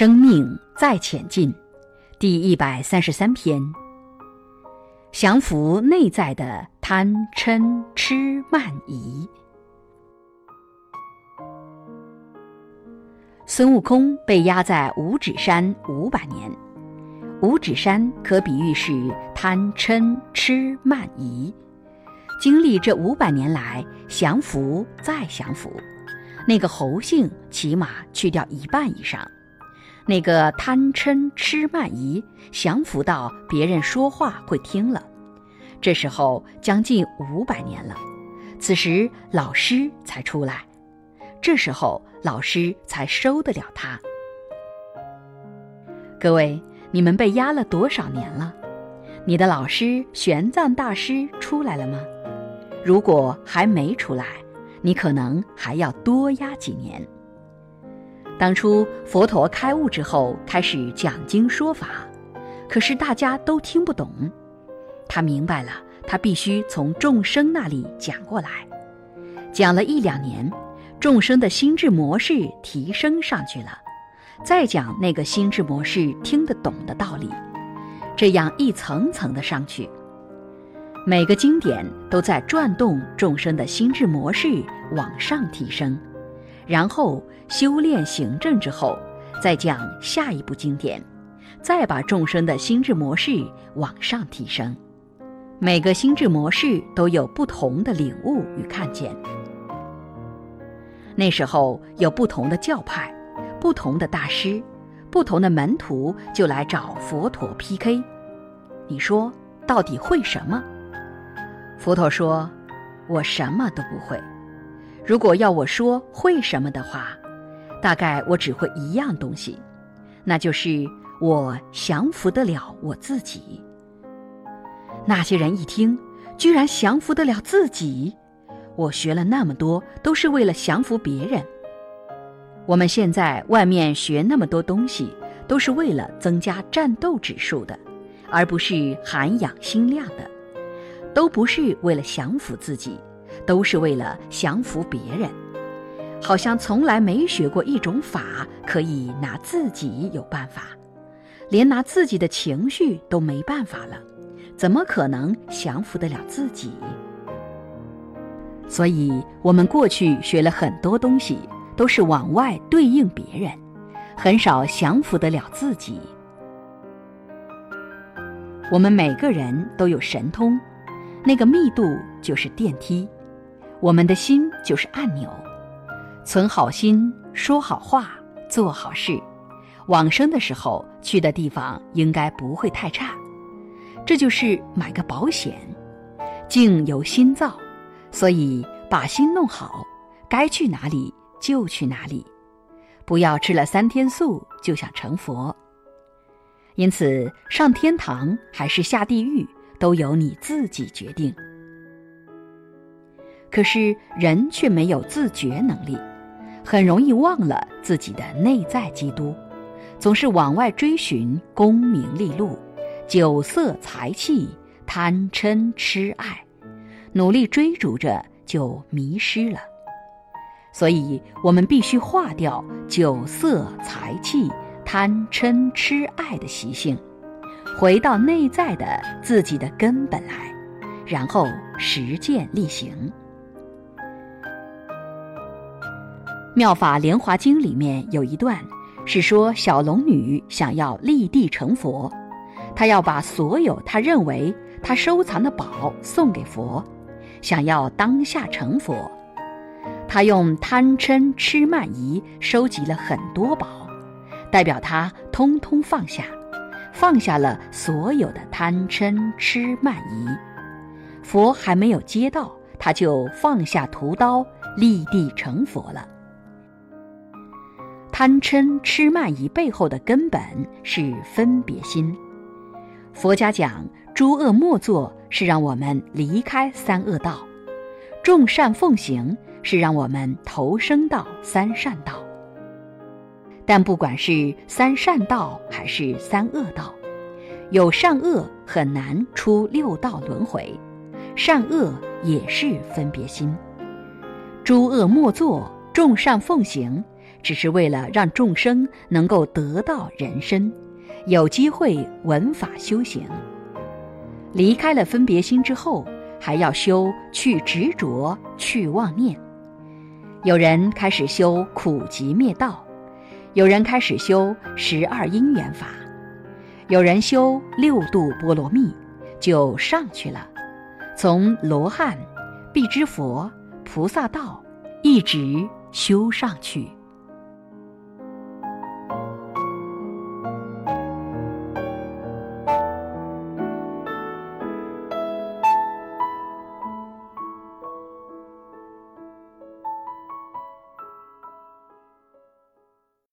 生命再前进，第一百三十三篇。降服内在的贪嗔痴慢疑。孙悟空被压在五指山五百年，五指山可比喻是贪嗔痴慢疑。经历这五百年来降服再降服，那个猴性起码去掉一半以上。那个贪嗔痴慢疑降服到别人说话会听了，这时候将近五百年了，此时老师才出来，这时候老师才收得了他。各位，你们被压了多少年了？你的老师玄奘大师出来了吗？如果还没出来，你可能还要多压几年。当初佛陀开悟之后，开始讲经说法，可是大家都听不懂。他明白了，他必须从众生那里讲过来。讲了一两年，众生的心智模式提升上去了，再讲那个心智模式听得懂的道理，这样一层层的上去。每个经典都在转动众生的心智模式往上提升。然后修炼行正之后，再讲下一部经典，再把众生的心智模式往上提升。每个心智模式都有不同的领悟与看见。那时候有不同的教派，不同的大师，不同的门徒就来找佛陀 PK。你说到底会什么？佛陀说：“我什么都不会。”如果要我说会什么的话，大概我只会一样东西，那就是我降服得了我自己。那些人一听，居然降服得了自己，我学了那么多都是为了降服别人。我们现在外面学那么多东西，都是为了增加战斗指数的，而不是涵养心量的，都不是为了降服自己。都是为了降服别人，好像从来没学过一种法可以拿自己有办法，连拿自己的情绪都没办法了，怎么可能降服得了自己？所以，我们过去学了很多东西，都是往外对应别人，很少降服得了自己。我们每个人都有神通，那个密度就是电梯。我们的心就是按钮，存好心，说好话，做好事，往生的时候去的地方应该不会太差。这就是买个保险，境由心造，所以把心弄好，该去哪里就去哪里，不要吃了三天素就想成佛。因此，上天堂还是下地狱，都由你自己决定。可是人却没有自觉能力，很容易忘了自己的内在基督，总是往外追寻功名利禄、酒色财气、贪嗔痴爱，努力追逐着就迷失了。所以，我们必须化掉酒色财气、贪嗔痴爱的习性，回到内在的自己的根本来，然后实践力行。《妙法莲华经》里面有一段，是说小龙女想要立地成佛，她要把所有她认为她收藏的宝送给佛，想要当下成佛。她用贪嗔痴慢疑收集了很多宝，代表她通通放下，放下了所有的贪嗔痴慢疑。佛还没有接到，她就放下屠刀，立地成佛了。贪嗔痴慢疑背后的根本是分别心。佛家讲诸恶莫作，是让我们离开三恶道；众善奉行，是让我们投生到三善道。但不管是三善道还是三恶道，有善恶很难出六道轮回，善恶也是分别心。诸恶莫作，众善奉行。只是为了让众生能够得到人身，有机会闻法修行。离开了分别心之后，还要修去执着、去妄念。有人开始修苦集灭道，有人开始修十二因缘法，有人修六度波罗蜜，就上去了，从罗汉、辟支佛、菩萨道，一直修上去。